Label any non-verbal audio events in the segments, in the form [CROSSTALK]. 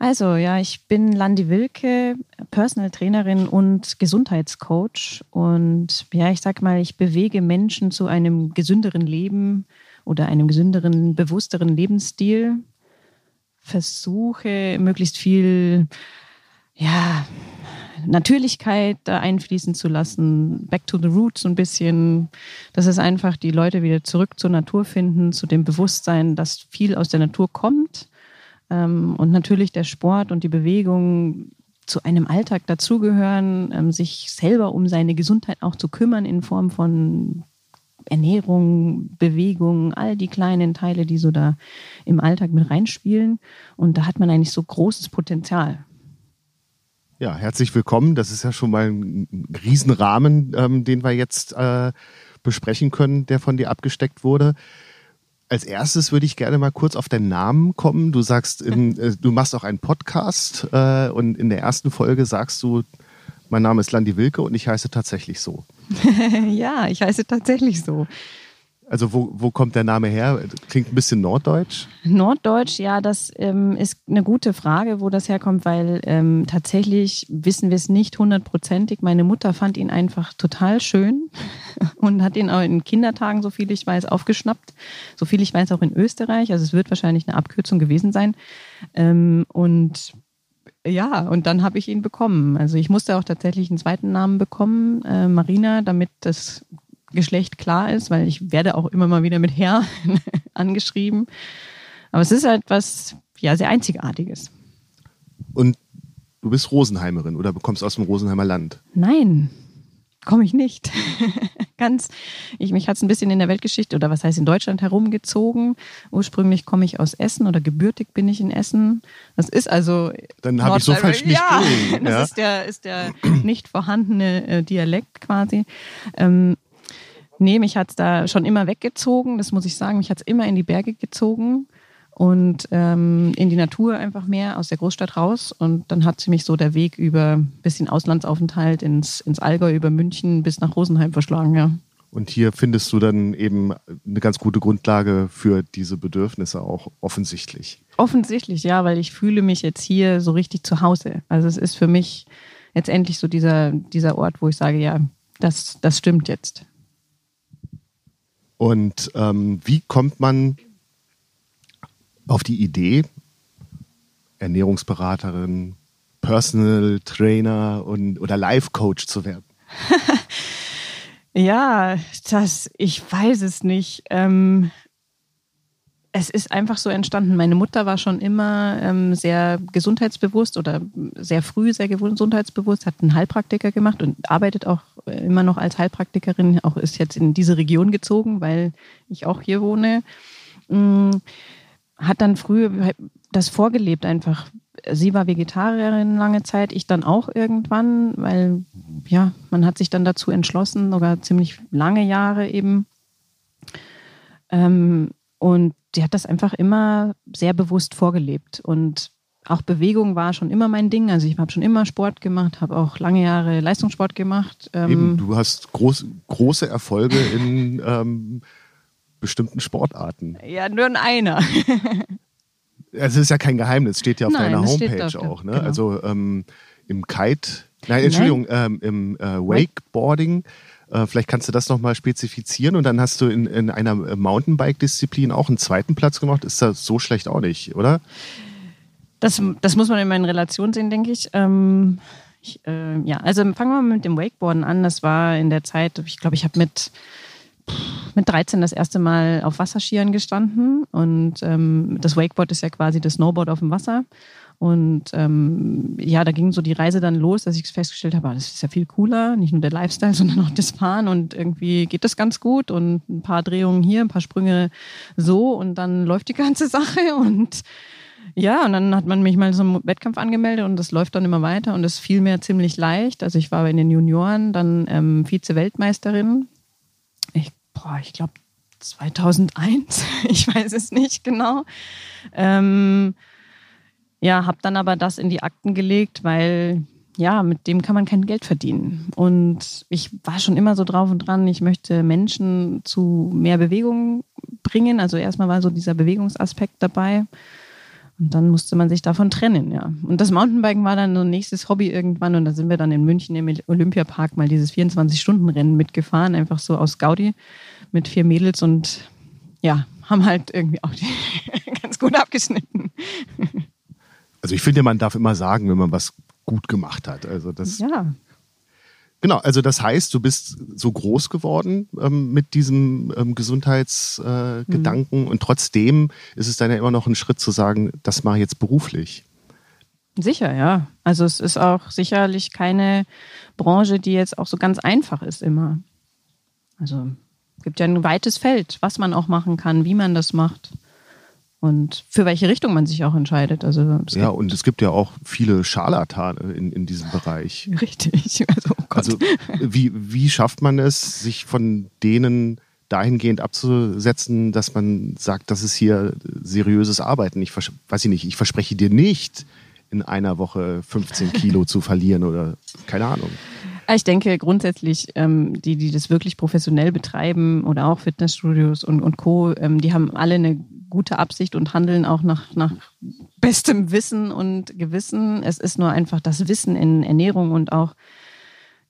Also, ja, ich bin Landi Wilke, Personal Trainerin und Gesundheitscoach. Und ja, ich sag mal, ich bewege Menschen zu einem gesünderen Leben oder einem gesünderen, bewussteren Lebensstil. Versuche möglichst viel, ja, Natürlichkeit da einfließen zu lassen, back to the roots so ein bisschen, dass es einfach die Leute wieder zurück zur Natur finden, zu dem Bewusstsein, dass viel aus der Natur kommt und natürlich der Sport und die Bewegung zu einem Alltag dazugehören, ähm, sich selber um seine Gesundheit auch zu kümmern in Form von Ernährung, Bewegung, all die kleinen Teile, die so da im Alltag mit reinspielen. Und da hat man eigentlich so großes Potenzial. Ja, herzlich willkommen. Das ist ja schon mal ein Riesenrahmen, ähm, den wir jetzt äh, besprechen können, der von dir abgesteckt wurde. Als erstes würde ich gerne mal kurz auf deinen Namen kommen. Du sagst, in, [LAUGHS] äh, du machst auch einen Podcast äh, und in der ersten Folge sagst du, mein Name ist Landi Wilke und ich heiße tatsächlich so. [LAUGHS] ja, ich heiße tatsächlich so. Also wo, wo kommt der Name her? Klingt ein bisschen norddeutsch. Norddeutsch, ja, das ähm, ist eine gute Frage, wo das herkommt, weil ähm, tatsächlich wissen wir es nicht hundertprozentig. Meine Mutter fand ihn einfach total schön [LAUGHS] und hat ihn auch in Kindertagen, so viel ich weiß, aufgeschnappt. So viel ich weiß, auch in Österreich. Also es wird wahrscheinlich eine Abkürzung gewesen sein. Ähm, und ja, und dann habe ich ihn bekommen. Also ich musste auch tatsächlich einen zweiten Namen bekommen, äh, Marina, damit das Geschlecht klar ist, weil ich werde auch immer mal wieder mit Herr [LAUGHS] angeschrieben. Aber es ist halt was ja, sehr Einzigartiges. Und du bist Rosenheimerin oder kommst aus dem Rosenheimer Land? Nein, komme ich nicht. [LAUGHS] Ganz, ich, mich hat es ein bisschen in der Weltgeschichte oder was heißt in Deutschland herumgezogen. Ursprünglich komme ich aus Essen oder gebürtig bin ich in Essen. Das ist also. Dann habe ich so falsch nicht ja, gelegen. [LAUGHS] Das ja. ist der, ist der nicht vorhandene äh, Dialekt quasi. Ähm, Nee, mich hat es da schon immer weggezogen, das muss ich sagen. Mich hat es immer in die Berge gezogen und ähm, in die Natur einfach mehr, aus der Großstadt raus. Und dann hat sie mich so der Weg über ein bisschen Auslandsaufenthalt ins, ins Allgäu, über München bis nach Rosenheim verschlagen, ja. Und hier findest du dann eben eine ganz gute Grundlage für diese Bedürfnisse auch offensichtlich. Offensichtlich, ja, weil ich fühle mich jetzt hier so richtig zu Hause. Also es ist für mich jetzt endlich so dieser, dieser Ort, wo ich sage, ja, das, das stimmt jetzt. Und ähm, wie kommt man auf die Idee, Ernährungsberaterin, Personal Trainer und, oder Life Coach zu werden? [LAUGHS] ja, das, ich weiß es nicht. Ähm, es ist einfach so entstanden. Meine Mutter war schon immer ähm, sehr gesundheitsbewusst oder sehr früh sehr gesundheitsbewusst, hat einen Heilpraktiker gemacht und arbeitet auch immer noch als Heilpraktikerin, auch ist jetzt in diese Region gezogen, weil ich auch hier wohne. Mm, hat dann früh das vorgelebt einfach. Sie war Vegetarierin lange Zeit, ich dann auch irgendwann, weil ja, man hat sich dann dazu entschlossen, sogar ziemlich lange Jahre eben. Ähm, und sie hat das einfach immer sehr bewusst vorgelebt. Und auch Bewegung war schon immer mein Ding. Also ich habe schon immer Sport gemacht, habe auch lange Jahre Leistungssport gemacht. Ähm Eben, du hast groß, große Erfolge in ähm, bestimmten Sportarten. Ja, nur in einer. [LAUGHS] es ist ja kein Geheimnis, steht ja auf Nein, deiner Homepage auf auch. Ne? Genau. Also ähm, im Kite, nein, Entschuldigung, nein. Ähm, im äh, Wakeboarding. Äh, vielleicht kannst du das nochmal spezifizieren und dann hast du in, in einer Mountainbike-Disziplin auch einen zweiten Platz gemacht. Ist das so schlecht auch nicht, oder? Das, das muss man immer in Relation sehen, denke ich. Ähm, ich äh, ja, also fangen wir mal mit dem Wakeboarden an. Das war in der Zeit, ich glaube, ich habe mit mit 13 das erste Mal auf Wasserskiern gestanden und ähm, das Wakeboard ist ja quasi das Snowboard auf dem Wasser. Und ähm, ja, da ging so die Reise dann los, dass ich festgestellt habe, ah, das ist ja viel cooler, nicht nur der Lifestyle, [LAUGHS] sondern auch das Fahren. Und irgendwie geht das ganz gut. Und ein paar Drehungen hier, ein paar Sprünge so. Und dann läuft die ganze [LAUGHS] Sache. Und Ja, und dann hat man mich mal zum Wettkampf angemeldet. Und das läuft dann immer weiter. Und es fiel mir ziemlich leicht. Also ich war in den Junioren dann ähm, Vize-Weltmeisterin. Ich, ich glaube 2001, [LAUGHS] ich weiß es nicht genau. Ähm, ja, habe dann aber das in die Akten gelegt, weil ja, mit dem kann man kein Geld verdienen. Und ich war schon immer so drauf und dran, ich möchte Menschen zu mehr Bewegung bringen. Also erstmal war so dieser Bewegungsaspekt dabei. Und dann musste man sich davon trennen, ja. Und das Mountainbiken war dann so ein nächstes Hobby irgendwann. Und da sind wir dann in München im Olympiapark mal dieses 24-Stunden-Rennen mitgefahren, einfach so aus Gaudi mit vier Mädels und ja, haben halt irgendwie auch [LAUGHS] ganz gut abgeschnitten. Also ich finde, man darf immer sagen, wenn man was gut gemacht hat. Also das. Ja. Genau, also das heißt, du bist so groß geworden ähm, mit diesem ähm, Gesundheitsgedanken äh, mhm. und trotzdem ist es dann ja immer noch ein Schritt zu sagen, das mache ich jetzt beruflich. Sicher, ja. Also es ist auch sicherlich keine Branche, die jetzt auch so ganz einfach ist immer. Also es gibt ja ein weites Feld, was man auch machen kann, wie man das macht und für welche Richtung man sich auch entscheidet. Also ja, und es gibt ja auch viele Scharlatane in, in diesem Bereich. [LAUGHS] Richtig. Also, oh also wie, wie schafft man es, sich von denen dahingehend abzusetzen, dass man sagt, das ist hier seriöses Arbeiten. Ich weiß ich nicht, ich verspreche dir nicht, in einer Woche 15 Kilo [LAUGHS] zu verlieren oder keine Ahnung. Ich denke grundsätzlich, ähm, die, die das wirklich professionell betreiben oder auch Fitnessstudios und, und Co., ähm, die haben alle eine gute Absicht und handeln auch nach, nach bestem Wissen und Gewissen. Es ist nur einfach das Wissen in Ernährung und auch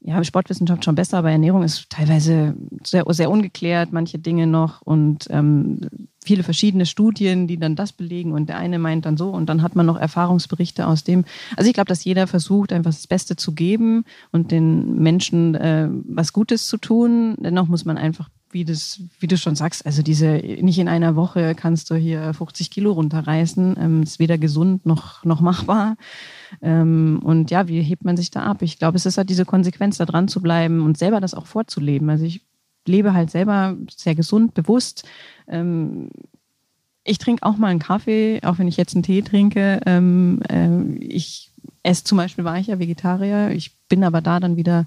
ja, Sportwissenschaft schon besser, aber Ernährung ist teilweise sehr, sehr ungeklärt, manche Dinge noch und ähm, viele verschiedene Studien, die dann das belegen und der eine meint dann so und dann hat man noch Erfahrungsberichte aus dem. Also ich glaube, dass jeder versucht, einfach das Beste zu geben und den Menschen äh, was Gutes zu tun. Dennoch muss man einfach wie, das, wie du schon sagst, also diese, nicht in einer Woche kannst du hier 50 Kilo runterreißen. Ähm, ist weder gesund noch, noch machbar. Ähm, und ja, wie hebt man sich da ab? Ich glaube, es ist halt diese Konsequenz, da dran zu bleiben und selber das auch vorzuleben. Also ich lebe halt selber sehr gesund, bewusst. Ähm, ich trinke auch mal einen Kaffee, auch wenn ich jetzt einen Tee trinke. Ähm, äh, ich esse zum Beispiel, war ich ja Vegetarier. Ich bin aber da dann wieder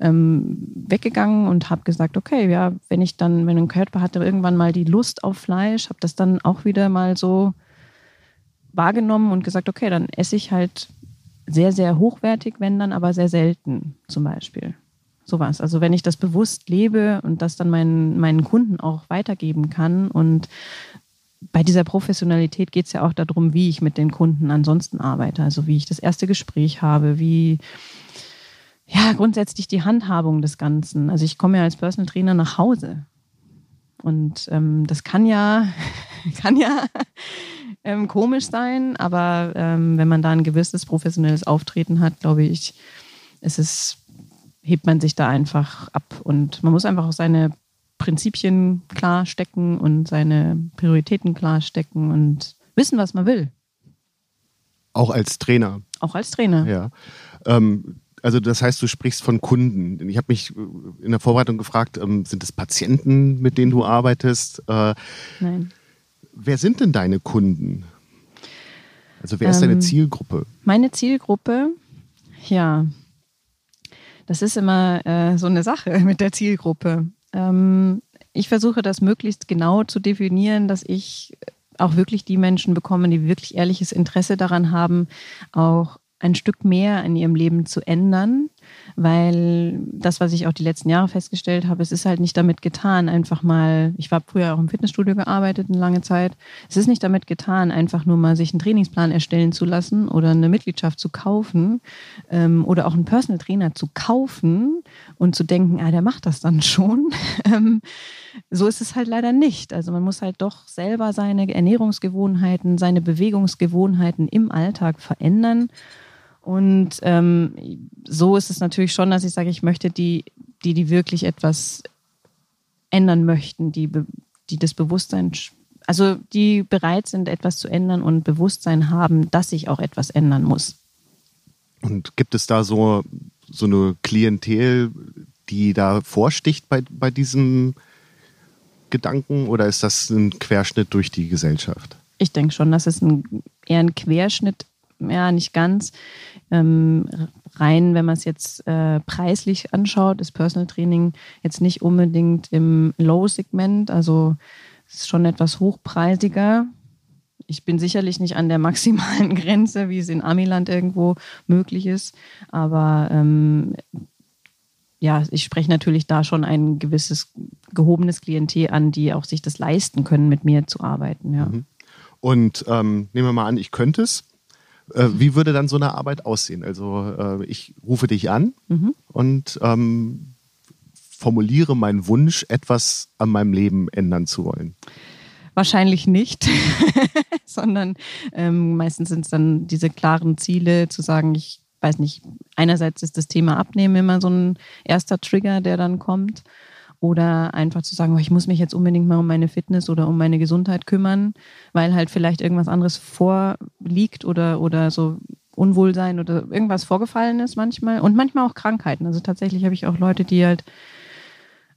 ähm, weggegangen und habe gesagt, okay, ja, wenn ich dann, wenn ein Körper hatte irgendwann mal die Lust auf Fleisch, habe das dann auch wieder mal so wahrgenommen und gesagt, okay, dann esse ich halt sehr, sehr hochwertig, wenn dann aber sehr selten zum Beispiel. Sowas. Also wenn ich das bewusst lebe und das dann meinen, meinen Kunden auch weitergeben kann und bei dieser Professionalität geht es ja auch darum, wie ich mit den Kunden ansonsten arbeite. Also wie ich das erste Gespräch habe, wie ja, grundsätzlich die Handhabung des Ganzen. Also ich komme ja als Personal Trainer nach Hause. Und ähm, das kann ja, [LAUGHS] kann ja [LAUGHS] ähm, komisch sein, aber ähm, wenn man da ein gewisses professionelles Auftreten hat, glaube ich, ist es, hebt man sich da einfach ab. Und man muss einfach auch seine Prinzipien klar stecken und seine Prioritäten klar stecken und wissen, was man will. Auch als Trainer. Auch als Trainer. Ja. Ähm, also das heißt, du sprichst von Kunden. Ich habe mich äh, in der Vorbereitung gefragt, ähm, sind es Patienten, mit denen du arbeitest? Äh, Nein. Wer sind denn deine Kunden? Also wer ist deine ähm, Zielgruppe? Meine Zielgruppe, ja, das ist immer äh, so eine Sache [LAUGHS] mit der Zielgruppe. Ähm, ich versuche das möglichst genau zu definieren, dass ich auch wirklich die Menschen bekomme, die wirklich ehrliches Interesse daran haben, auch ein Stück mehr in ihrem Leben zu ändern, weil das, was ich auch die letzten Jahre festgestellt habe, es ist halt nicht damit getan, einfach mal, ich war früher auch im Fitnessstudio gearbeitet eine lange Zeit, es ist nicht damit getan, einfach nur mal sich einen Trainingsplan erstellen zu lassen oder eine Mitgliedschaft zu kaufen ähm, oder auch einen Personal Trainer zu kaufen und zu denken, ah, der macht das dann schon. [LAUGHS] Ähm, so ist es halt leider nicht. Also man muss halt doch selber seine Ernährungsgewohnheiten, seine Bewegungsgewohnheiten im Alltag verändern. Und ähm, so ist es natürlich schon, dass ich sage, ich möchte die, die, die wirklich etwas ändern möchten, die, die das Bewusstsein, also die bereit sind, etwas zu ändern und Bewusstsein haben, dass sich auch etwas ändern muss. Und gibt es da so, so eine Klientel, die da vorsticht bei, bei diesem Gedanken oder ist das ein Querschnitt durch die Gesellschaft? Ich denke schon, dass es ein, eher ein Querschnitt, ja, nicht ganz. Ähm, rein, wenn man es jetzt äh, preislich anschaut, ist Personal Training jetzt nicht unbedingt im Low-Segment, also ist schon etwas hochpreisiger. Ich bin sicherlich nicht an der maximalen [LAUGHS] Grenze, wie es in Amiland irgendwo möglich ist, aber ähm, ja, ich spreche natürlich da schon ein gewisses gehobenes Klientel an, die auch sich das leisten können, mit mir zu arbeiten. Ja. Mhm. Und ähm, nehmen wir mal an, ich könnte es. Äh, wie würde dann so eine Arbeit aussehen? Also äh, ich rufe dich an mhm. und ähm, formuliere meinen Wunsch, etwas an meinem Leben ändern zu wollen. Wahrscheinlich nicht, [LAUGHS] sondern ähm, meistens sind es dann diese klaren Ziele, zu sagen, ich weiß nicht, einerseits ist das Thema Abnehmen immer so ein erster Trigger, der dann kommt. Oder einfach zu sagen, oh, ich muss mich jetzt unbedingt mal um meine Fitness oder um meine Gesundheit kümmern, weil halt vielleicht irgendwas anderes vorliegt oder, oder so Unwohlsein oder irgendwas vorgefallen ist manchmal. Und manchmal auch Krankheiten. Also tatsächlich habe ich auch Leute, die halt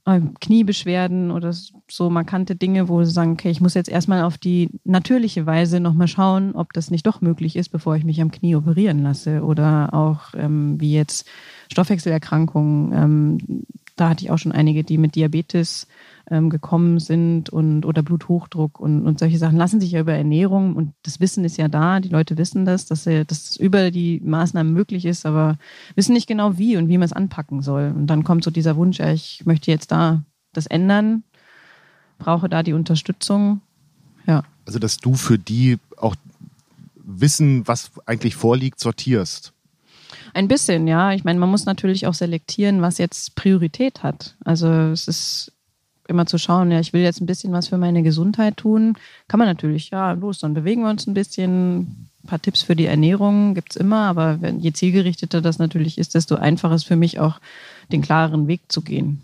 ähm, Kniebeschwerden oder so markante Dinge, wo sie sagen, okay, ich muss jetzt erstmal auf die natürliche Weise nochmal schauen, ob das nicht doch möglich ist, bevor ich mich am Knie operieren lasse. Oder auch ähm, wie jetzt Stoffwechselerkrankungen. Ähm, da hatte ich auch schon einige, die mit Diabetes ähm, gekommen sind und oder Bluthochdruck und, und solche Sachen lassen sich ja über Ernährung und das Wissen ist ja da, die Leute wissen das, dass, sie, dass es über die Maßnahmen möglich ist, aber wissen nicht genau wie und wie man es anpacken soll. Und dann kommt so dieser Wunsch, ja, ich möchte jetzt da das ändern, brauche da die Unterstützung. Ja. Also dass du für die auch Wissen, was eigentlich vorliegt, sortierst. Ein bisschen, ja. Ich meine, man muss natürlich auch selektieren, was jetzt Priorität hat. Also es ist immer zu schauen, ja, ich will jetzt ein bisschen was für meine Gesundheit tun. Kann man natürlich, ja, los, dann bewegen wir uns ein bisschen. Ein paar Tipps für die Ernährung gibt es immer, aber wenn, je zielgerichteter das natürlich ist, desto einfacher ist für mich auch, den klareren Weg zu gehen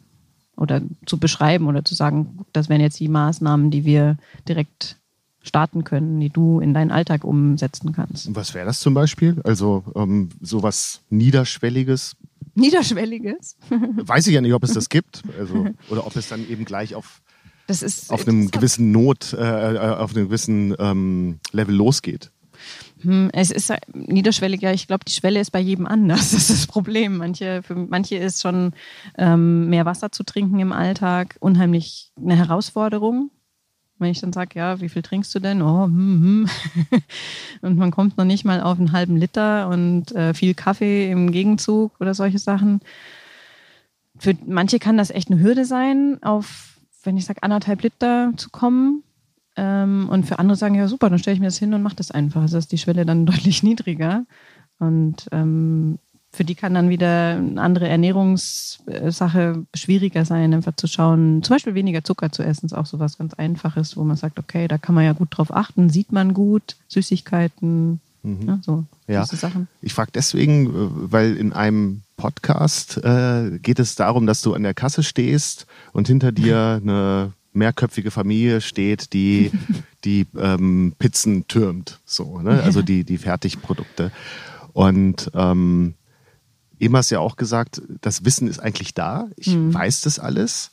oder zu beschreiben oder zu sagen, das wären jetzt die Maßnahmen, die wir direkt starten können, die du in deinen Alltag umsetzen kannst. Was wäre das zum Beispiel? Also ähm, sowas Niederschwelliges? Niederschwelliges? [LAUGHS] Weiß ich ja nicht, ob es das gibt. Also, oder ob es dann eben gleich auf, das ist auf einem gewissen Not, äh, äh, auf einem gewissen ähm, Level losgeht. Hm, es ist niederschwelliger, ich glaube, die Schwelle ist bei jedem anders. [LAUGHS] Das ist das Problem. Manche, für manche ist schon ähm, mehr Wasser zu trinken im Alltag unheimlich eine Herausforderung. Wenn ich dann sage, ja, wie viel trinkst du denn? Oh, hm, hm. [LAUGHS] und man kommt noch nicht mal auf einen halben Liter und äh, viel Kaffee im Gegenzug oder solche Sachen. Für manche kann das echt eine Hürde sein, auf, wenn ich sage, anderthalb Liter zu kommen. Ähm, und für andere sagen, ja, super, dann stelle ich mir das hin und mache das einfach. Also ist die Schwelle dann [LAUGHS] deutlich niedriger. Und ähm, für die kann dann wieder eine andere Ernährungssache schwieriger sein, einfach zu schauen, zum Beispiel weniger Zucker zu essen, ist auch so was ganz Einfaches, wo man sagt, okay, da kann man ja gut drauf achten, sieht man gut, Süßigkeiten, mhm. ja, so ja. Sachen. Ich frage deswegen, äh, weil in einem Podcast äh, geht es darum, dass du an der Kasse stehst und hinter dir [LAUGHS] eine mehrköpfige Familie steht, die [LAUGHS] die ähm, Pizzen türmt, so, ne? also die, die Fertigprodukte. Und ähm, eben hast du ja auch gesagt, das Wissen ist eigentlich da. Ich hm. weiß das alles.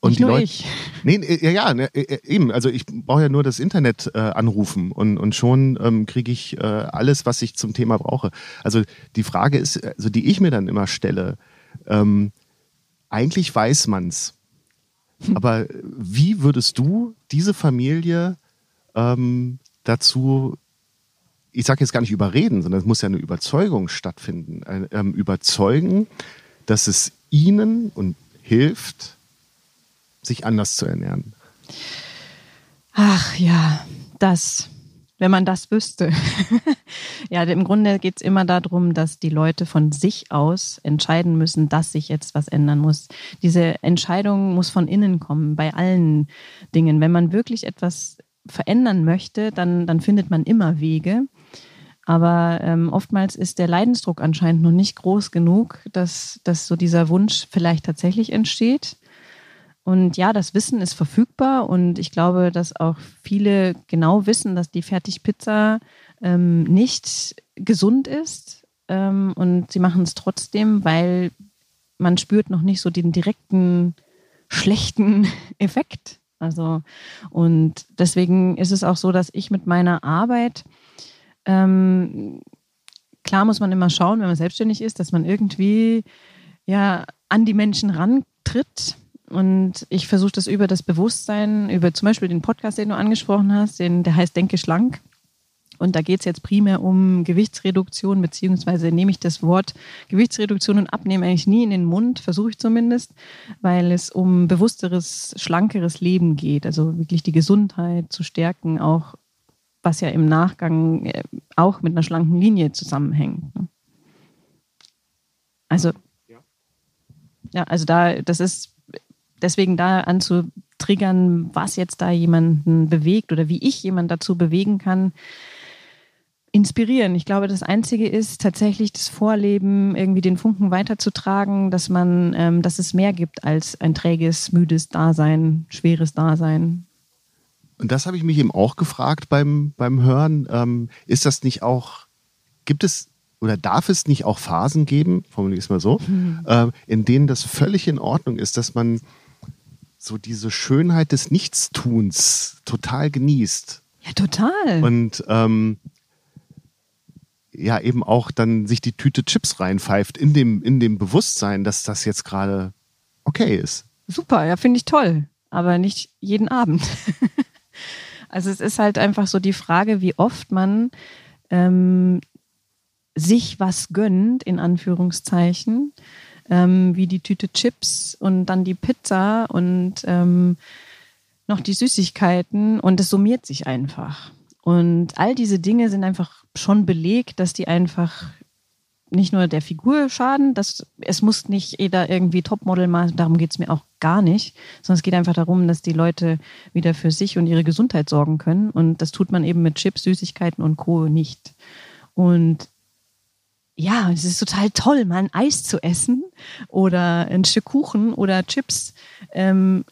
Und Nicht die Leute. Ich. [LAUGHS] Nee, ja, ja, ne, e, e, eben. Also ich brauche ja nur das Internet äh, anrufen und, und schon ähm, kriege ich äh, alles, was ich zum Thema brauche. Also die Frage ist, also die ich mir dann immer stelle, ähm, eigentlich weiß man's. Hm. Aber wie würdest du diese Familie ähm, dazu ich sage jetzt gar nicht überreden, sondern es muss ja eine Überzeugung stattfinden. Ähm, überzeugen, dass es ihnen und hilft, sich anders zu ernähren. Ach ja, das, wenn man das wüsste. [LAUGHS] ja, im Grunde geht es immer darum, dass die Leute von sich aus entscheiden müssen, dass sich jetzt was ändern muss. Diese Entscheidung muss von innen kommen, bei allen Dingen. Wenn man wirklich etwas verändern möchte, dann, dann findet man immer Wege. Aber ähm, oftmals ist der Leidensdruck anscheinend noch nicht groß genug, dass, dass so dieser Wunsch vielleicht tatsächlich entsteht. Und ja, das Wissen ist verfügbar und ich glaube, dass auch viele genau wissen, dass die Fertigpizza ähm, nicht gesund ist. Ähm, und sie machen es trotzdem, weil man spürt noch nicht so den direkten schlechten [LAUGHS] Effekt Also, und deswegen ist es auch so, dass ich mit meiner Arbeit, ähm, klar muss man immer schauen, wenn man selbstständig ist, dass man irgendwie ja an die Menschen rantritt. Und ich versuche das über das Bewusstsein, über zum Beispiel den Podcast, den du angesprochen hast, den, der heißt Denke schlank. Und da geht es jetzt primär um Gewichtsreduktion, beziehungsweise nehme ich das Wort Gewichtsreduktion und Abnehmen eigentlich nie in den Mund, versuche ich zumindest, weil es um bewussteres, schlankeres Leben geht. Also wirklich die Gesundheit zu stärken, auch was ja im Nachgang äh, auch mit einer schlanken Linie zusammenhängt. Ne? Also, ja, also da, das ist deswegen da anzutriggern, was jetzt da jemanden bewegt oder wie ich jemanden dazu bewegen kann, inspirieren. Ich glaube, das Einzige ist tatsächlich das Vorleben, irgendwie den Funken weiterzutragen, dass man, ähm, dass es mehr gibt als ein träges, müdes Dasein, schweres Dasein. Und das habe ich mich eben auch gefragt beim, beim Hören. Ähm, ist das nicht auch, gibt es oder darf es nicht auch Phasen geben, formuliere ich es mal so, mhm. äh, in denen das völlig in Ordnung ist, dass man so diese Schönheit des Nichtstuns total genießt? Ja, total. Und ähm, ja eben auch dann sich die Tüte Chips reinpfeift in dem, in dem Bewusstsein, dass das jetzt gerade okay ist. Super, ja, finde ich toll. Aber nicht jeden Abend. [LAUGHS] also es ist halt einfach so die Frage, wie oft man ähm, sich was gönnt, in Anführungszeichen, ähm, wie die Tüte Chips und dann die Pizza und ähm, noch die Süßigkeiten und es summiert sich einfach. Und all diese Dinge sind einfach schon belegt, dass die einfach nicht nur der Figur schaden, dass es muss nicht jeder irgendwie Topmodel machen, darum geht es mir auch gar nicht, sondern es geht einfach darum, dass die Leute wieder für sich und ihre Gesundheit sorgen können. Und das tut man eben mit Chips, Süßigkeiten und Co. nicht. Und ja, es ist total toll, mal ein Eis zu essen oder ein Stück Kuchen oder Chips. Ähm,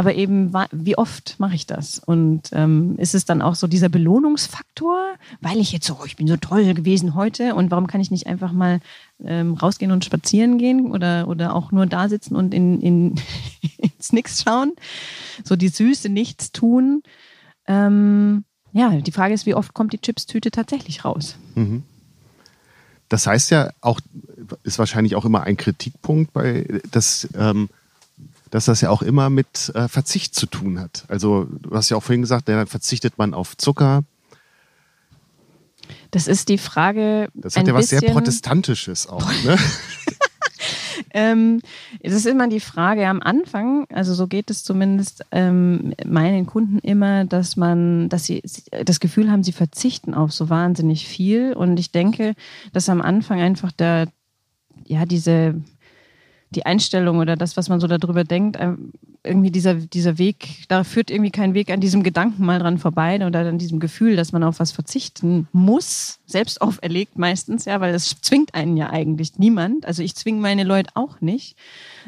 aber eben, wie oft mache ich das? Und ähm, ist es dann auch so dieser Belohnungsfaktor, weil ich jetzt so, oh, ich bin so toll gewesen heute und warum kann ich nicht einfach mal ähm, rausgehen und spazieren gehen oder, oder auch nur da sitzen und in, in, [LAUGHS] ins Nix schauen? So die Süße nichts tun. Ähm, ja, die Frage ist, wie oft kommt die Chips-Tüte tatsächlich raus? Mhm. Das heißt ja auch, ist wahrscheinlich auch immer ein Kritikpunkt bei, dass ähm, dass das ja auch immer mit äh, Verzicht zu tun hat. Also du hast ja auch vorhin gesagt, dann verzichtet man auf Zucker. Das ist die Frage. Das hat ja was sehr Protestantisches auch. [LAUGHS] Ne? ähm, das ist immer die Frage am Anfang, also so geht es zumindest ähm, meinen Kunden immer, dass man, dass sie das Gefühl haben, sie verzichten auf so wahnsinnig viel. Und ich denke, dass am Anfang einfach der, ja, diese die Einstellung oder das, was man so darüber denkt, irgendwie dieser, dieser Weg, da führt irgendwie kein Weg an diesem Gedanken mal dran vorbei oder an diesem Gefühl, dass man auf was verzichten muss, selbst auferlegt meistens, ja, weil das zwingt einen ja eigentlich niemand. Also ich zwinge meine Leute auch nicht,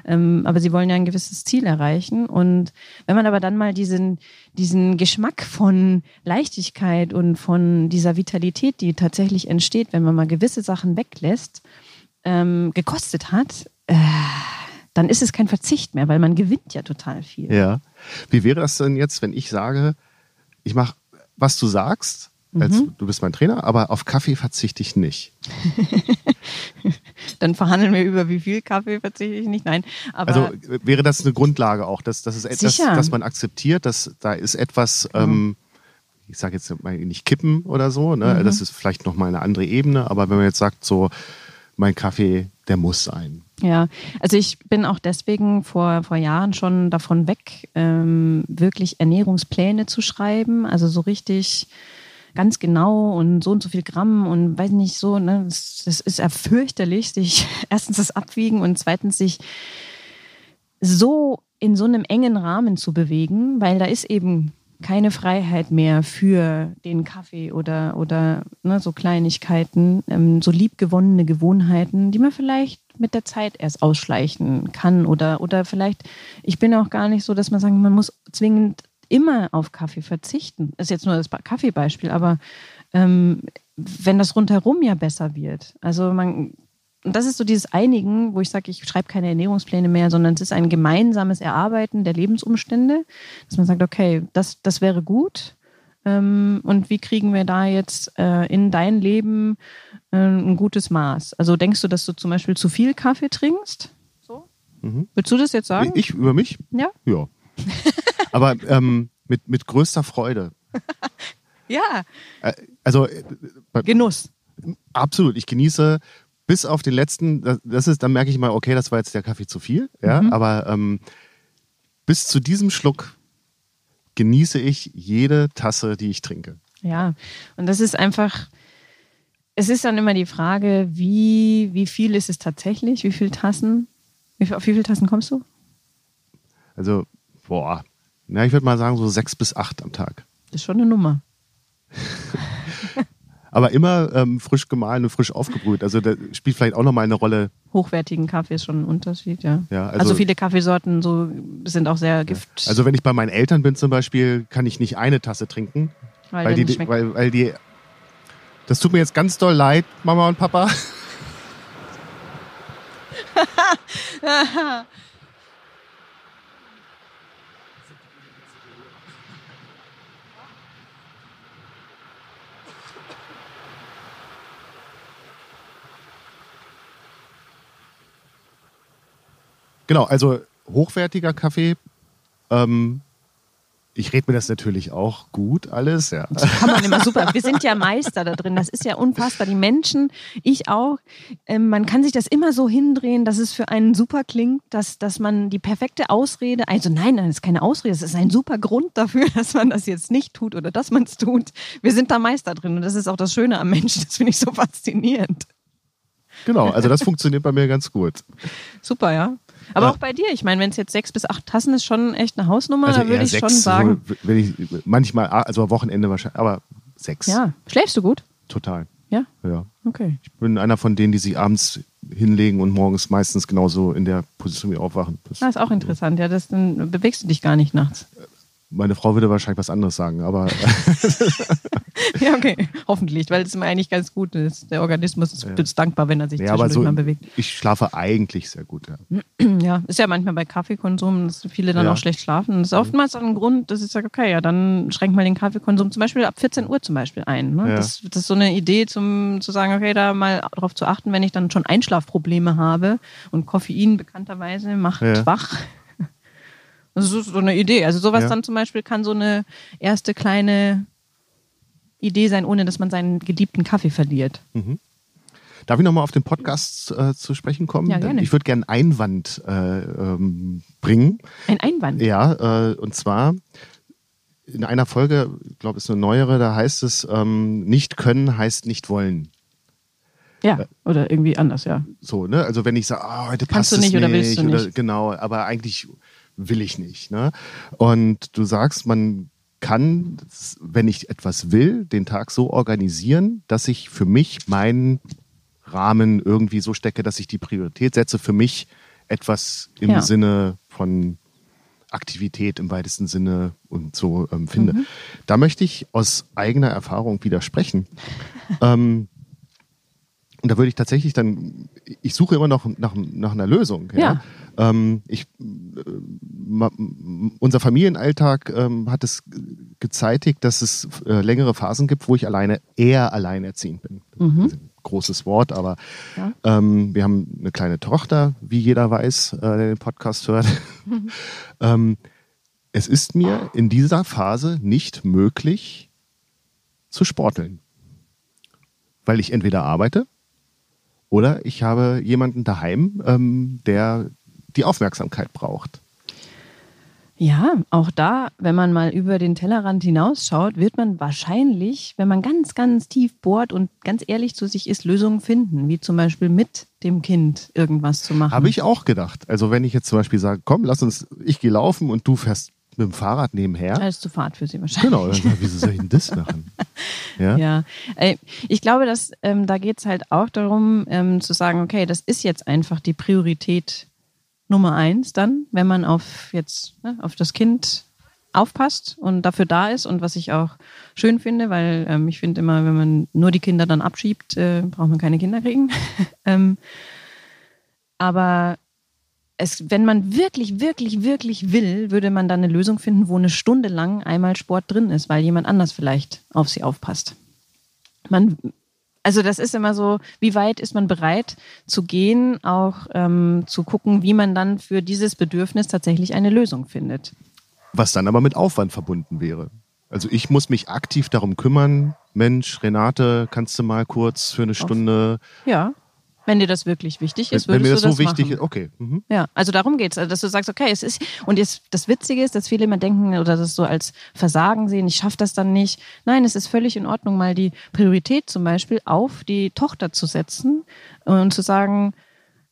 ähm, aber sie wollen ja ein gewisses Ziel erreichen. Und wenn man aber dann mal diesen, diesen Geschmack von Leichtigkeit und von dieser Vitalität, die tatsächlich entsteht, wenn man mal gewisse Sachen weglässt, ähm, gekostet hat, äh, dann ist es kein Verzicht mehr, weil man gewinnt ja total viel. Ja. Wie wäre das denn jetzt, wenn ich sage, ich mache, was du sagst, als, mhm. du bist mein Trainer, aber auf Kaffee verzichte ich nicht. [LAUGHS] Dann verhandeln wir über, wie viel Kaffee verzichte ich nicht. Nein, aber also wäre das eine Grundlage auch, dass, dass, es etwas, dass man akzeptiert, dass da ist etwas, genau. ähm, ich sage jetzt mal nicht kippen oder so, ne? Mhm. das ist vielleicht nochmal eine andere Ebene, aber wenn man jetzt sagt, so mein Kaffee, der muss sein. Ja, also ich bin auch deswegen vor, vor Jahren schon davon weg, ähm, wirklich Ernährungspläne zu schreiben. Also so richtig ganz genau und so und so viel Gramm und weiß nicht so. Ne, das, das ist ja fürchterlich, sich [LAUGHS] erstens das Abwiegen und zweitens sich so in so einem engen Rahmen zu bewegen, weil da ist eben keine Freiheit mehr für den Kaffee oder, oder ne, so Kleinigkeiten, ähm, so liebgewonnene Gewohnheiten, die man vielleicht mit der Zeit erst ausschleichen kann oder, oder vielleicht, ich bin auch gar nicht so, dass man sagen, man muss zwingend immer auf Kaffee verzichten. Das ist jetzt nur das Kaffeebeispiel, aber ähm, wenn das rundherum ja besser wird, also man und das ist so dieses Einigen, wo ich sage, ich schreibe keine Ernährungspläne mehr, sondern es ist ein gemeinsames Erarbeiten der Lebensumstände, dass man sagt, okay, das, das wäre gut. Ähm, und wie kriegen wir da jetzt äh, in dein Leben äh, ein gutes Maß? Also denkst du, dass du zum Beispiel zu viel Kaffee trinkst? So? Mhm. Würdest du das jetzt sagen? Ich über mich? Ja. Ja. [LAUGHS] Aber ähm, mit, mit größter Freude. [LAUGHS] Ja. Äh, also äh, Genuss. absolut. Ich genieße bis auf den letzten, das- ist, dann merke ich mal, okay, das war jetzt der Kaffee zu viel. Ja, Mhm. aber ähm, bis zu diesem Schluck genieße ich jede Tasse, die ich trinke. Ja, und das ist einfach, es ist dann immer die Frage, wie, wie viel ist es tatsächlich? Wie viele Tassen? Wie, auf wie viele Tassen kommst du? Also, boah, na, ich würde mal sagen, so sechs bis acht am Tag. Das ist schon eine Nummer. [LAUGHS] Aber immer ähm, frisch gemahlen und frisch aufgebrüht. Also da spielt vielleicht auch nochmal eine Rolle. Hochwertigen Kaffee ist schon ein Unterschied, ja. Ja, also, also- viele Kaffeesorten so sind auch sehr Gift. Also wenn ich bei meinen Eltern bin zum Beispiel, kann ich nicht eine Tasse trinken, weil, weil die, weil, weil die, das tut mir jetzt ganz doll leid, Mama und Papa. [LAUGHS] [LAUGHS] Genau, also hochwertiger Kaffee. Ähm, ich rede mir das natürlich auch gut alles, ja. kann man immer super. Wir sind ja Meister da drin. Das ist ja unfassbar. Die Menschen, ich auch. Ähm, man kann sich das immer so hindrehen, dass es für einen super klingt, dass, dass man die perfekte Ausrede, also nein, nein, das ist keine Ausrede, das ist ein super Grund dafür, [LAUGHS] dass man das jetzt nicht tut oder dass man es tut. Wir sind da Meister drin und das ist auch das Schöne am Menschen. Das finde ich so faszinierend. Genau, also das funktioniert bei mir ganz gut. Super, ja. Aber Ja. auch bei dir, ich meine, wenn es jetzt sechs bis acht Tassen ist, schon echt eine Hausnummer, Also da würde ich sechs, schon sagen. wenn ich manchmal, also am Wochenende wahrscheinlich, aber sechs. Ja. Schläfst du gut? Total. Ja. Ja. Okay. Ich bin einer von denen, die sich abends hinlegen und morgens meistens genauso in der Position wie aufwachen. Das, Das ist auch interessant, ja. Das, dann bewegst du dich gar nicht nachts. Meine Frau würde wahrscheinlich was anderes sagen, aber [LAUGHS] [LAUGHS] Ja, okay. Hoffentlich, weil es immer eigentlich ganz gut ist. Der Organismus ist uns dankbar, wenn er sich ja, aber zwischendurch so, mal bewegt. ich schlafe eigentlich sehr gut. Ja. [CLEARS THROAT] Ja, ist ja manchmal bei Kaffeekonsum, dass viele dann Ja. auch schlecht schlafen. Das ist oftmals ein Grund, dass ich sage, okay, ja, dann schränk mal den Kaffeekonsum zum Beispiel ab 14 Uhr zum Beispiel ein. Ne? Ja. Das, das ist so eine Idee, zum, zu sagen, okay, da mal darauf zu achten, wenn ich dann schon Einschlafprobleme habe und Koffein bekannterweise macht Ja. wach. Das ist so eine Idee. Also sowas Ja. dann zum Beispiel kann so eine erste kleine Idee sein, ohne dass man seinen geliebten Kaffee verliert. Darf ich nochmal auf den Podcast äh, zu sprechen kommen? Ja, gerne. Ich würde gerne einen Einwand äh, ähm, bringen. Ein Einwand. Ja, äh, und zwar in einer Folge, ich glaube, es ist eine neuere, da heißt es, ähm, nicht können heißt nicht wollen. Ja, oder irgendwie anders, ja. So, ne? Also wenn ich sage, ah, heute Kannst passt du es nicht oder willst du oder, nicht. genau, aber eigentlich will ich nicht. Ne? Und du sagst, man kann, wenn ich etwas will, den Tag so organisieren, dass ich für mich meinen Rahmen irgendwie so stecke, dass ich die Priorität setze, für mich etwas im Ja. Sinne von Aktivität im weitesten Sinne und so ähm, finde. Mhm. Da möchte ich aus eigener Erfahrung widersprechen. [LAUGHS] ähm, und da würde ich tatsächlich dann, ich suche immer noch nach, nach einer Lösung. Ja. Ähm, ich, unser Familienalltag ähm, hat es gezeitigt, dass es äh, längere Phasen gibt, wo ich alleine eher alleinerziehend bin. Ein Großes Wort, aber Ja. ähm, wir haben eine kleine Tochter, wie jeder weiß, äh, der den Podcast hört. [LAUGHS] ähm, es ist mir in dieser Phase nicht möglich zu sporteln, weil ich entweder arbeite oder ich habe jemanden daheim, ähm, der die Aufmerksamkeit braucht. Ja, auch da, wenn man mal über den Tellerrand hinausschaut, wird man wahrscheinlich, wenn man ganz, ganz tief bohrt und ganz ehrlich zu sich ist, Lösungen finden, wie zum Beispiel mit dem Kind irgendwas zu machen. Habe ich auch gedacht. Also wenn ich jetzt zum Beispiel sage, komm, lass uns, ich gehe laufen und du fährst mit dem Fahrrad nebenher. Das ist zu Fahrt für sie wahrscheinlich. Genau, dann wieso soll ich denn das machen? [LAUGHS] Ja, Ja, Ey, ich glaube, dass ähm, da geht es halt auch darum, ähm, zu sagen, okay, das ist jetzt einfach die Priorität Nummer eins dann, wenn man auf jetzt ne, auf das Kind aufpasst und dafür da ist und was ich auch schön finde, weil ähm, ich finde immer, wenn man nur die Kinder dann abschiebt, äh, braucht man keine Kinder kriegen. [LAUGHS] ähm, aber es, wenn man wirklich, wirklich, wirklich will, würde man dann eine Lösung finden, wo eine Stunde lang einmal Sport drin ist, weil jemand anders vielleicht auf sie aufpasst. Man, also das ist immer so, wie weit ist man bereit zu gehen, auch ähm, zu gucken, wie man dann für dieses Bedürfnis tatsächlich eine Lösung findet. Was dann aber mit Aufwand verbunden wäre. Also ich muss mich aktiv darum kümmern. Mensch, Renate, kannst du mal kurz für eine Stunde ja. Wenn dir das wirklich wichtig ist, würdest Wenn mir das so wichtig machen. ist, okay. Mhm. Ja, also darum geht's, also dass du sagst, okay, es ist und jetzt das Witzige ist, dass viele immer denken oder das so als Versagen sehen, ich schaffe das dann nicht. Nein, es ist völlig in Ordnung, mal die Priorität zum Beispiel auf die Tochter zu setzen und zu sagen,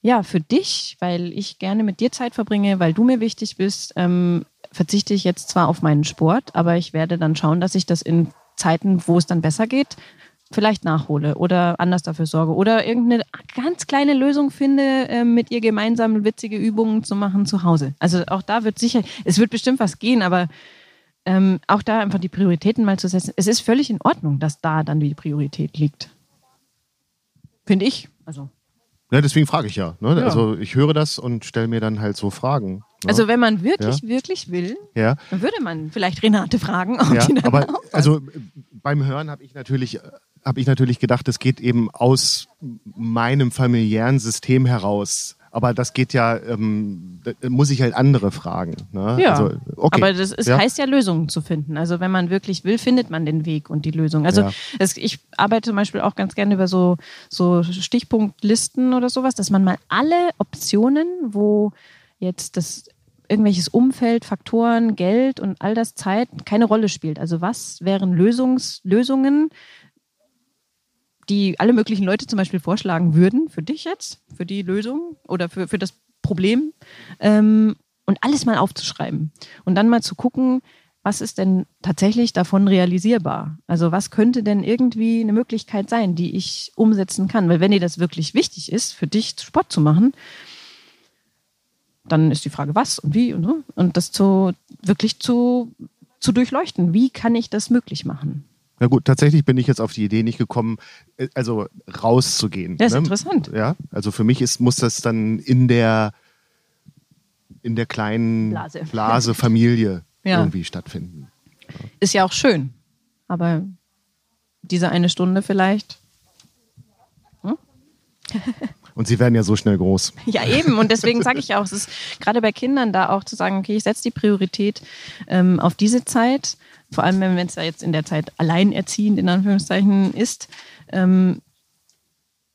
ja, für dich, weil ich gerne mit dir Zeit verbringe, weil du mir wichtig bist, ähm, verzichte ich jetzt zwar auf meinen Sport, aber ich werde dann schauen, dass ich das in Zeiten, wo es dann besser geht, vielleicht nachhole oder anders dafür sorge oder irgendeine ganz kleine Lösung finde, äh, mit ihr gemeinsam witzige Übungen zu machen zu Hause. Also auch da wird sicher, es wird bestimmt was gehen, aber ähm, auch da einfach die Prioritäten mal zu setzen. Es ist völlig in Ordnung, dass da dann die Priorität liegt. Finde ich. Also. Ja, deswegen frage ich ja, ne? ja. Also ich höre das und stelle mir dann halt so Fragen. Ne? Also wenn man wirklich, ja. wirklich will, ja. dann würde man vielleicht Renate fragen. Ob ja, aber also beim Hören habe ich natürlich habe ich natürlich gedacht, es geht eben aus meinem familiären System heraus. Aber das geht ja, ähm, da muss ich halt andere fragen. Ne? Ja, also, okay. aber das ist, ja? heißt ja, Lösungen zu finden. Also wenn man wirklich will, findet man den Weg und die Lösung. Also ja. es, ich arbeite zum Beispiel auch ganz gerne über so, so Stichpunktlisten oder sowas, dass man mal alle Optionen, wo jetzt das irgendwelches Umfeld, Faktoren, Geld und all das Zeit keine Rolle spielt. Also was wären Lösungs, Lösungen, die alle möglichen Leute zum Beispiel vorschlagen würden, für dich jetzt, für die Lösung oder für, für das Problem. Ähm, und alles mal aufzuschreiben. Und dann mal zu gucken, was ist denn tatsächlich davon realisierbar? Also was könnte denn irgendwie eine Möglichkeit sein, die ich umsetzen kann? Weil wenn dir das wirklich wichtig ist, für dich Sport zu machen, dann ist die Frage, was und wie und so. Und das zu wirklich zu, zu durchleuchten. Wie kann ich das möglich machen? Na gut, tatsächlich bin ich jetzt auf die Idee nicht gekommen, äh, also rauszugehen. Das ist ne? interessant. Ja, also für mich ist, muss das dann in der, in der kleinen Blase, Blase [LAUGHS] Familie ja. irgendwie stattfinden. Ist ja auch schön, aber diese eine Stunde vielleicht. Hm? [LAUGHS] Und sie werden ja so schnell groß. [LAUGHS] Ja, eben. Und deswegen sage ich auch, es ist gerade bei Kindern da auch zu sagen, okay, ich setze die Priorität ähm, auf diese Zeit vor allem wenn es ja jetzt in der Zeit alleinerziehend in Anführungszeichen ist, ähm,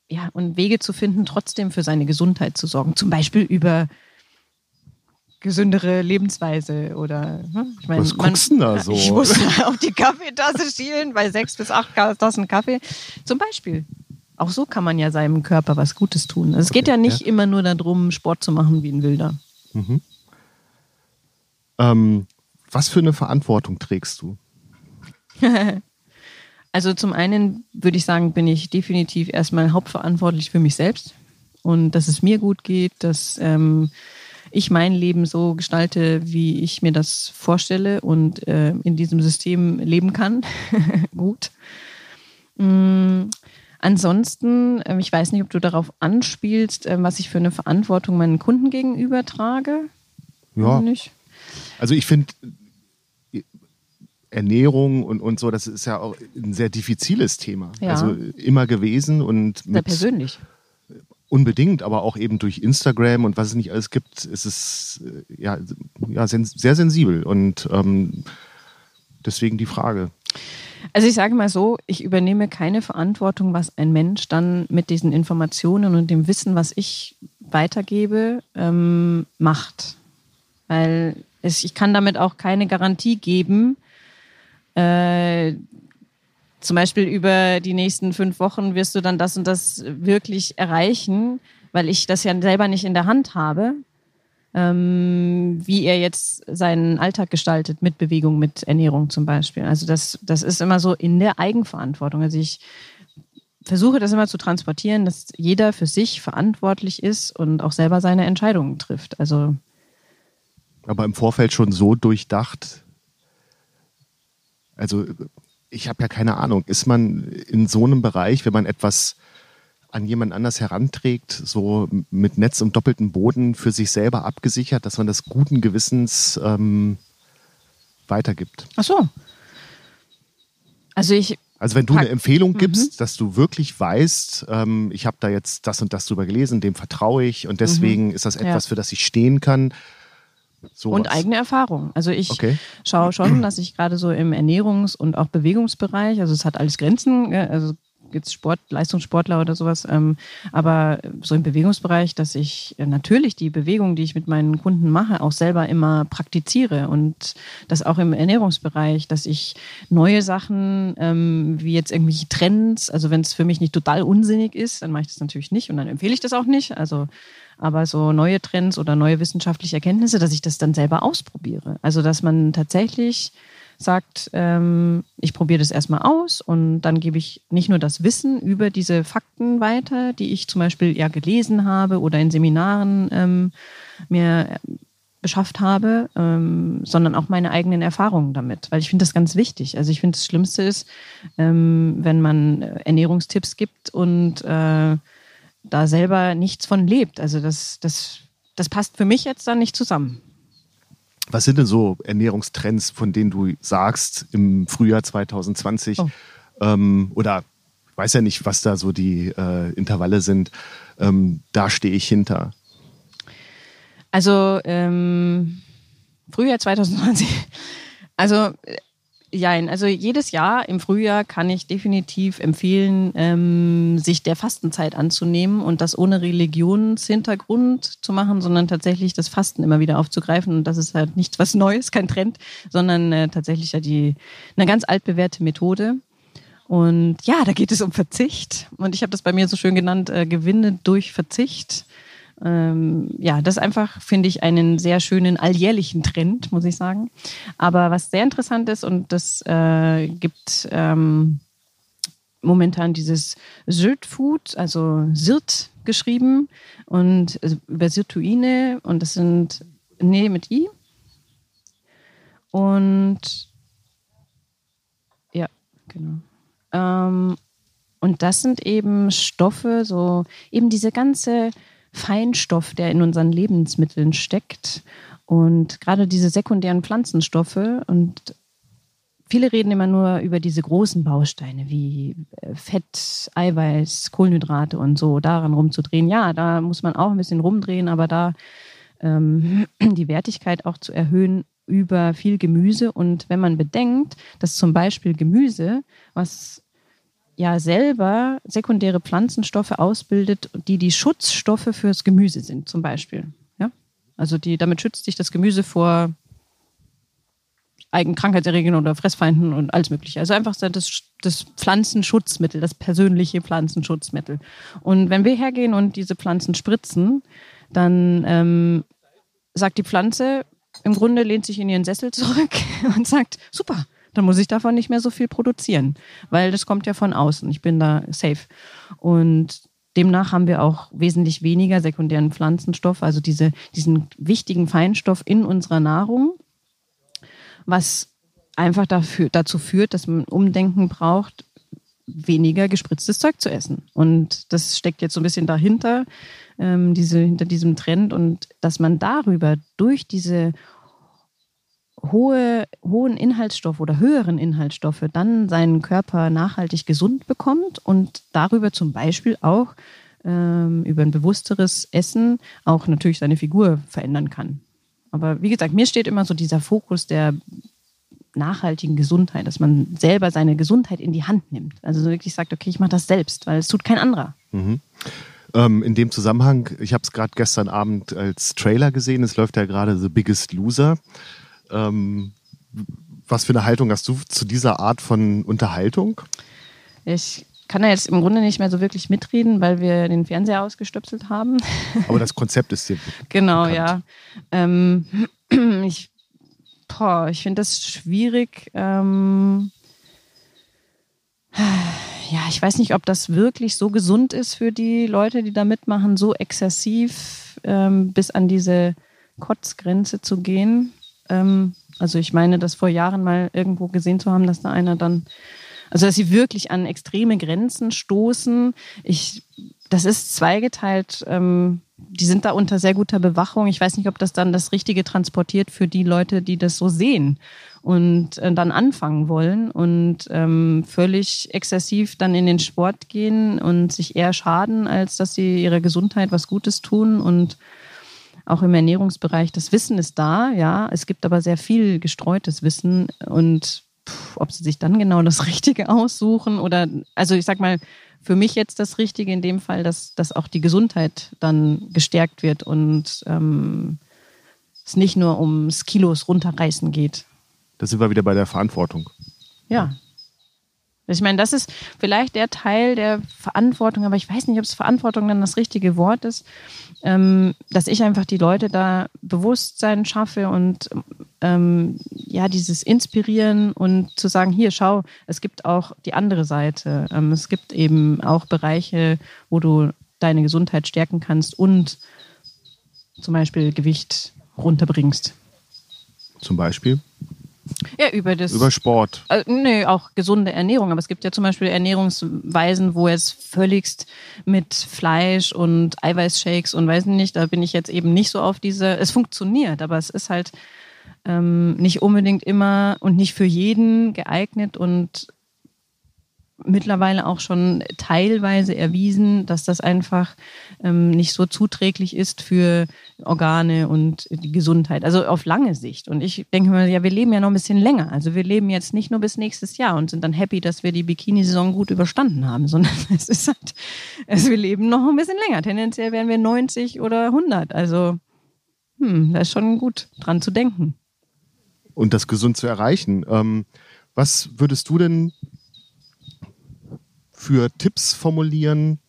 ja, und Wege zu finden, trotzdem für seine Gesundheit zu sorgen. Zum Beispiel über gesündere Lebensweise oder ne? ich meine, was guckst da [LAUGHS] so? Ich muss [LAUGHS] auf die Kaffeetasse schielen bei sechs bis acht Tassen Kaffee. Zum Beispiel. Auch so kann man ja seinem Körper was Gutes tun. Also es okay, geht ja nicht ja. immer nur darum, Sport zu machen wie ein Wilder. Mhm. Ähm, was für eine Verantwortung trägst du? [LAUGHS] also zum einen würde ich sagen, bin ich definitiv erstmal hauptverantwortlich für mich selbst und dass es mir gut geht, dass ähm, ich mein Leben so gestalte, wie ich mir das vorstelle und äh, in diesem System leben kann. [LAUGHS] gut. Mm, ansonsten, äh, ich weiß nicht, ob du darauf anspielst, äh, was ich für eine Verantwortung meinen Kunden gegenüber trage. Ja. Nicht? Also ich finde, Ernährung und, und so, das ist ja auch ein sehr diffiziles Thema. Ja. Also immer gewesen und sehr persönlich. Unbedingt, aber auch eben durch Instagram und was es nicht alles gibt, ist es äh, ja, ja sehr sensibel und ähm, deswegen die Frage. Also ich sage mal so, ich übernehme keine Verantwortung, was ein Mensch dann mit diesen Informationen und dem Wissen, was ich weitergebe, ähm, macht. Weil es, ich kann damit auch keine Garantie geben, äh, zum Beispiel über die nächsten fünf Wochen wirst du dann das und das wirklich erreichen, weil ich das ja selber nicht in der Hand habe, ähm, wie er jetzt seinen Alltag gestaltet mit Bewegung, mit Ernährung zum Beispiel. Also das, das ist immer so in der Eigenverantwortung. Also ich versuche das immer zu transportieren, dass jeder für sich verantwortlich ist und auch selber seine Entscheidungen trifft. Also aber im Vorfeld schon so durchdacht, Also ich habe ja keine Ahnung. Ist man in so einem Bereich, wenn man etwas an jemand anders heranträgt, so mit Netz und doppelten Boden für sich selber abgesichert, dass man das guten Gewissens ähm, weitergibt? Ach so. Also ich. Also wenn du eine Empfehlung mhm. gibst, mhm. dass du wirklich weißt, ähm, ich habe da jetzt das und das drüber gelesen, dem vertraue ich und deswegen mhm. ist das etwas, ja. für das ich stehen kann. Sowas. Und eigene Erfahrung. Also ich okay. schaue schon, dass ich gerade so im Ernährungs- und auch Bewegungsbereich, also es hat alles Grenzen, also jetzt Sport, Leistungssportler oder sowas, ähm, aber so im Bewegungsbereich, dass ich natürlich die Bewegung, die ich mit meinen Kunden mache, auch selber immer praktiziere und das auch im Ernährungsbereich, dass ich neue Sachen, ähm, wie jetzt irgendwelche Trends, also wenn es für mich nicht total unsinnig ist, dann mache ich das natürlich nicht und dann empfehle ich das auch nicht. Also aber so neue Trends oder neue wissenschaftliche Erkenntnisse, dass ich das dann selber ausprobiere. Also dass man tatsächlich sagt, ähm, ich probiere das erstmal aus und dann gebe ich nicht nur das Wissen über diese Fakten weiter, die ich zum Beispiel ja gelesen habe oder in Seminaren ähm, mir beschafft habe, ähm, sondern auch meine eigenen Erfahrungen damit, weil ich finde das ganz wichtig. Also ich finde das Schlimmste ist, ähm, wenn man Ernährungstipps gibt und äh, da selber nichts von lebt. Also das, das, das passt für mich jetzt dann nicht zusammen. Was sind denn so Ernährungstrends, von denen du sagst im Frühjahr 2020? Oh. Ähm, oder ich weiß ja nicht, was da so die äh, Intervalle sind. Ähm, da stehe ich hinter. Also ähm, Frühjahr 2020. Also Jein, also jedes Jahr im Frühjahr kann ich definitiv empfehlen, ähm, sich der Fastenzeit anzunehmen und das ohne Religionshintergrund zu machen, sondern tatsächlich das Fasten immer wieder aufzugreifen. Und das ist halt nichts was Neues, kein Trend, sondern äh, tatsächlich ja die, eine ganz altbewährte Methode. Und ja, da geht es um Verzicht. Und ich habe das bei mir so schön genannt, äh, Gewinne durch Verzicht ähm, ja, das einfach finde ich einen sehr schönen alljährlichen Trend, muss ich sagen. Aber was sehr interessant ist und das äh, gibt ähm, momentan dieses Sirt Food, also Sirt geschrieben und also über Sirtuine und das sind nee mit i und ja genau ähm, und das sind eben Stoffe, so eben diese ganze Feinstoff, der in unseren Lebensmitteln steckt. Und gerade diese sekundären Pflanzenstoffe und viele reden immer nur über diese großen Bausteine wie äh, Fett, Eiweiß, Kohlenhydrate und so, daran rumzudrehen. Ja, da muss man auch ein bisschen rumdrehen, aber da ähm, [CLEARS THROAT] die Wertigkeit auch zu erhöhen über viel Gemüse. Und wenn man bedenkt, dass zum Beispiel Gemüse, was ja selber sekundäre Pflanzenstoffe ausbildet, die die Schutzstoffe fürs Gemüse sind, zum Beispiel. Ja? Also die, damit schützt sich das Gemüse vor Eigenkrankheitserregern oder Fressfeinden und alles Mögliche. Also einfach das, das Pflanzenschutzmittel, das persönliche Pflanzenschutzmittel. Und wenn wir hergehen und diese Pflanzen spritzen, dann ähm, sagt die Pflanze, im Grunde lehnt sich in ihren Sessel zurück [LAUGHS] und sagt, super, dann muss ich davon nicht mehr so viel produzieren, weil das kommt ja von außen. Ich bin da safe. Und demnach haben wir auch wesentlich weniger sekundären Pflanzenstoff, also diese, diesen wichtigen Feinstoff in unserer Nahrung, was einfach dafür, dazu führt, dass man Umdenken braucht, weniger gespritztes Zeug zu essen. Und das steckt jetzt so ein bisschen dahinter, ähm, diese, hinter diesem Trend und dass man darüber durch diese hohe, hohen Inhaltsstoffe oder höheren Inhaltsstoffe dann seinen Körper nachhaltig gesund bekommt und darüber zum Beispiel auch ähm, über ein bewussteres Essen auch natürlich seine Figur verändern kann. Aber wie gesagt, mir steht immer so dieser Fokus der nachhaltigen Gesundheit, dass man selber seine Gesundheit in die Hand nimmt. Also wirklich sagt, okay, ich mache das selbst, weil es tut kein anderer. Mhm. Ähm, in dem Zusammenhang, ich habe es gerade gestern Abend als Trailer gesehen, es läuft ja gerade The Biggest Loser. Ähm, was für eine Haltung hast du zu dieser Art von Unterhaltung? Ich kann ja jetzt im Grunde nicht mehr so wirklich mitreden, weil wir den Fernseher ausgestöpselt haben. [LAUGHS] Aber das Konzept ist dir. genau, bekannt. ja. Ähm, [CLEARS THROAT] ich ich finde das schwierig. Ähm, [SIGHS] ja, ich weiß nicht, ob das wirklich so gesund ist für die Leute, die da mitmachen, so exzessiv ähm, bis an diese Kotzgrenze zu gehen. Ähm, Also ich meine, das vor Jahren mal irgendwo gesehen zu haben, dass da einer dann, also dass sie wirklich an extreme Grenzen stoßen. Ich, das ist zweigeteilt. Ähm, die sind da unter sehr guter Bewachung. Ich weiß nicht, ob das dann das Richtige transportiert für die Leute, die das so sehen und äh, dann anfangen wollen und ähm, völlig exzessiv dann in den Sport gehen und sich eher schaden, als dass sie ihrer Gesundheit was Gutes tun und auch im Ernährungsbereich, das Wissen ist da, ja. Es gibt aber sehr viel gestreutes Wissen und pff, ob sie sich dann genau das [LAUGHS] Richtige aussuchen oder, also ich sag mal, für mich jetzt das Richtige in dem Fall, dass, dass auch die dann gestärkt wird und ähm, es nicht nur ums Kilos runterreißen geht. Da sind wir wieder bei der Verantwortung. Ja. Ich meine, das ist vielleicht der Teil der Verantwortung, aber ich weiß nicht, ob es Verantwortung dann das richtige Wort ist, ähm, dass ich einfach die Leute da Bewusstsein schaffe und ähm, ja, dieses Inspirieren und zu sagen, hier, schau, es gibt auch die andere Seite. Ähm, es gibt eben auch Bereiche, wo du deine Gesundheit stärken kannst und zum Beispiel Gewicht runterbringst. Zum Beispiel? Ja, über das. Über Sport. Äh, nee, auch gesunde Ernährung. Aber es gibt ja zum Beispiel Ernährungsweisen, wo es völligst mit Fleisch und Eiweißshakes und weiß nicht, da bin ich jetzt eben nicht so auf diese. Es funktioniert, aber es ist halt ähm, nicht unbedingt immer und nicht für jeden geeignet und mittlerweile auch schon teilweise erwiesen, dass das einfach ähm, nicht so zuträglich ist für Organe und die Gesundheit. Also auf lange Sicht. Und ich denke mir, ja, wir leben ja noch ein bisschen länger. Also wir leben jetzt nicht nur bis nächstes Jahr und sind dann happy, dass wir die Bikini-Saison gut überstanden haben, sondern [LAUGHS] es ist halt, also wir leben noch ein bisschen länger. Tendenziell werden wir 90 oder 100. Also, hm, da ist schon gut dran zu denken. Und das gesund zu erreichen. Ähm, was würdest du denn für Tipps formulieren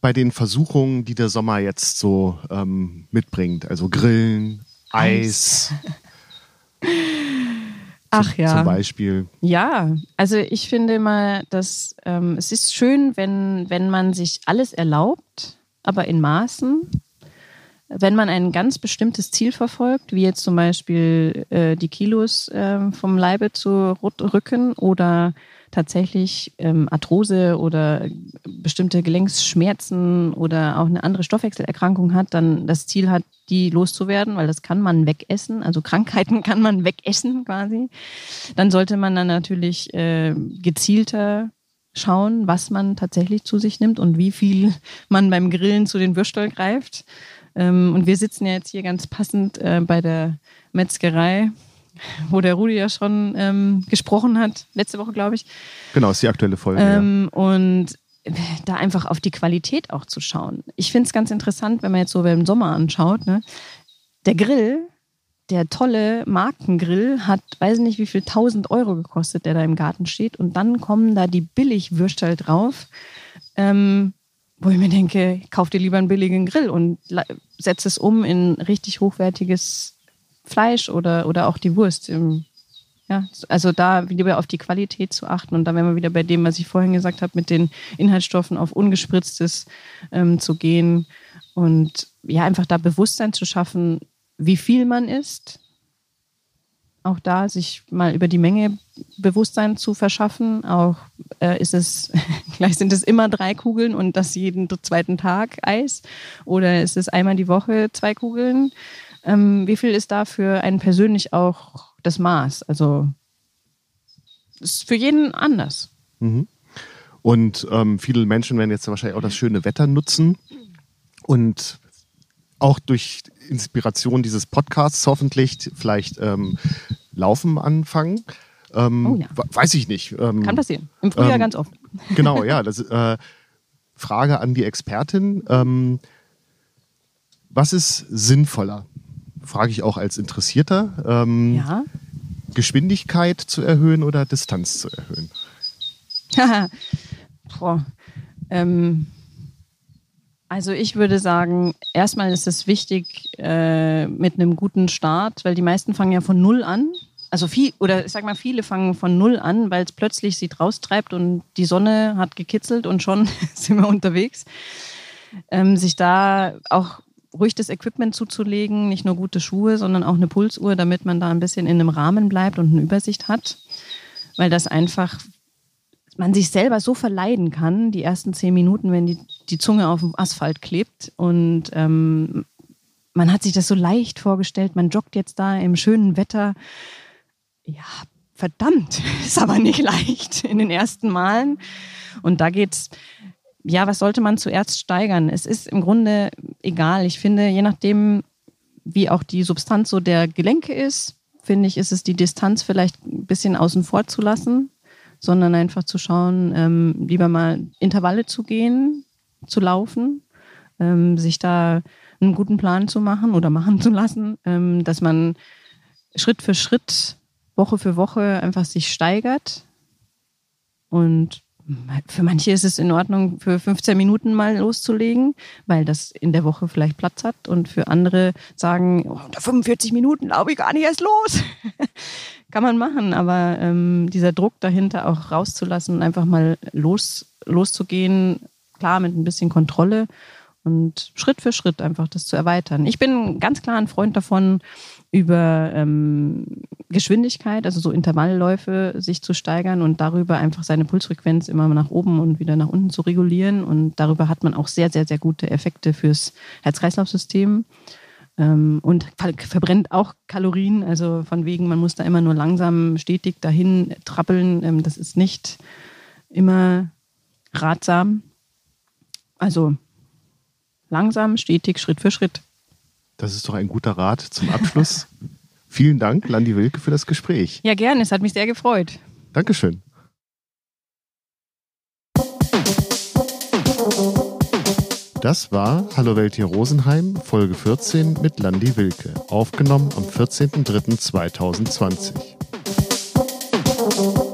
bei den Versuchungen, die der Sommer jetzt so ähm, mitbringt? Also Grillen, Eis. [LAUGHS] Ach ja. Zum Beispiel. Ja, also ich finde mal, dass ähm, es ist schön, wenn, wenn man sich alles erlaubt, aber in Maßen. Wenn man ein ganz bestimmtes Ziel verfolgt, wie jetzt zum Beispiel äh, die Kilos äh, vom Leibe zu rücken oder tatsächlich ähm, Arthrose oder bestimmte Gelenksschmerzen oder auch eine andere Stoffwechselerkrankung hat, dann das Ziel hat, die loszuwerden, weil das kann man wegessen, also Krankheiten [LAUGHS] kann man wegessen quasi, dann sollte man dann natürlich äh, gezielter schauen, was man tatsächlich zu sich nimmt und wie viel [LAUGHS] man beim Grillen zu den Würstel greift. Ähm, und wir sitzen ja jetzt hier ganz passend äh, bei der Metzgerei wo der Rudi ja schon ähm, gesprochen hat, letzte Woche, glaube ich. Genau, ist die aktuelle Folge. Ähm, ja. Und da einfach auf die Qualität auch zu schauen. Ich finde es ganz interessant, wenn man jetzt so im Sommer anschaut, ne? der Grill, der tolle Markengrill hat, weiß nicht wie viel, 1000 Euro gekostet, der da im Garten steht. Und dann kommen da die Billigwürstel drauf, ähm, wo ich mir denke, kauf dir lieber einen billigen Grill und setz es um in richtig hochwertiges Fleisch oder, oder auch die Wurst. Ja, also da wieder auf die Qualität zu achten und da wären wir wieder bei dem, was ich vorhin gesagt habe, mit den Inhaltsstoffen auf ungespritztes ähm, zu gehen und ja, einfach da Bewusstsein zu schaffen, wie viel man isst. Auch da sich mal über die Menge Bewusstsein zu verschaffen. Auch äh, ist es, [LAUGHS] gleich sind es immer drei Kugeln und das jeden zweiten Tag Eis. Oder ist es einmal die Woche zwei Kugeln? Ähm, wie viel ist da für einen persönlich auch das Maß? Also ist für jeden anders. Mhm. Und ähm, viele Menschen werden jetzt wahrscheinlich auch das schöne Wetter nutzen und auch durch Inspiration dieses Podcasts hoffentlich vielleicht ähm, Laufen anfangen. Ähm, oh ja. Weiß ich nicht. Ähm, Kann passieren. Im Frühjahr ähm, ganz oft. [LAUGHS] Genau, ja. Das, äh, Frage an die Expertin. Ähm, was ist sinnvoller? Frage ich auch als Interessierter, ähm, ja? Geschwindigkeit zu erhöhen oder Distanz zu erhöhen? [LAUGHS] Boah. Ähm, also ich würde sagen, erstmal ist es wichtig äh, mit einem guten Start, weil die meisten fangen ja von null an. Also viel, oder ich sag mal, viele fangen von null an, weil es plötzlich sie raustreibt und die Sonne hat gekitzelt und schon [LAUGHS] sind wir unterwegs. Ähm, sich da auch ruhig das Equipment zuzulegen, nicht nur gute Schuhe, sondern auch eine Pulsuhr, damit man da ein bisschen in einem Rahmen bleibt und eine Übersicht hat. Weil das einfach man sich selber so verleiden kann, die ersten zehn Minuten, wenn die, die Zunge auf dem Asphalt klebt. Und ähm, man hat sich das so leicht vorgestellt, man joggt jetzt da im schönen Wetter. Ja, verdammt, [LAUGHS] ist aber nicht leicht in den ersten Malen. Und da geht's, ja, was sollte man zuerst steigern? Es ist im Grunde egal. Ich finde, je nachdem, wie auch die Substanz so der Gelenke ist, finde ich, ist es die Distanz vielleicht ein bisschen außen vor zu lassen, sondern einfach zu schauen, ähm, lieber mal Intervalle zu gehen, zu laufen, ähm, sich da einen guten Plan zu machen oder machen zu lassen, ähm, dass man Schritt für Schritt, Woche für Woche einfach sich steigert. Und für manche ist es in Ordnung, für 15 Minuten mal loszulegen, weil das in der Woche vielleicht Platz hat. Und für andere sagen, oh, unter 45 Minuten laufe ich gar nicht erst los. [LAUGHS] Kann man machen, aber ähm, dieser Druck dahinter auch rauszulassen und einfach mal los, loszugehen, klar mit ein bisschen Kontrolle und Schritt für Schritt einfach das zu erweitern. Ich bin ganz klar ein Freund davon, über ähm, Geschwindigkeit, also so Intervallläufe sich zu steigern und darüber einfach seine Pulsfrequenz immer nach oben und wieder nach unten zu regulieren. Und darüber hat man auch sehr, sehr, sehr gute Effekte fürs Herz-Kreislauf-System. Ähm, und verbrennt auch Kalorien, also von wegen, man muss da immer nur langsam, stetig dahin trappeln. Ähm, das ist nicht immer ratsam. Also langsam, stetig, Schritt für Schritt. Das ist doch ein guter Rat zum Abschluss. [LAUGHS] Vielen Dank, Landi Wilke, für das Gespräch. Ja, gerne. Es hat mich sehr gefreut. Dankeschön. Das war Hallo Welt hier Rosenheim, Folge 14 mit Landi Wilke, aufgenommen am 14.03.2020.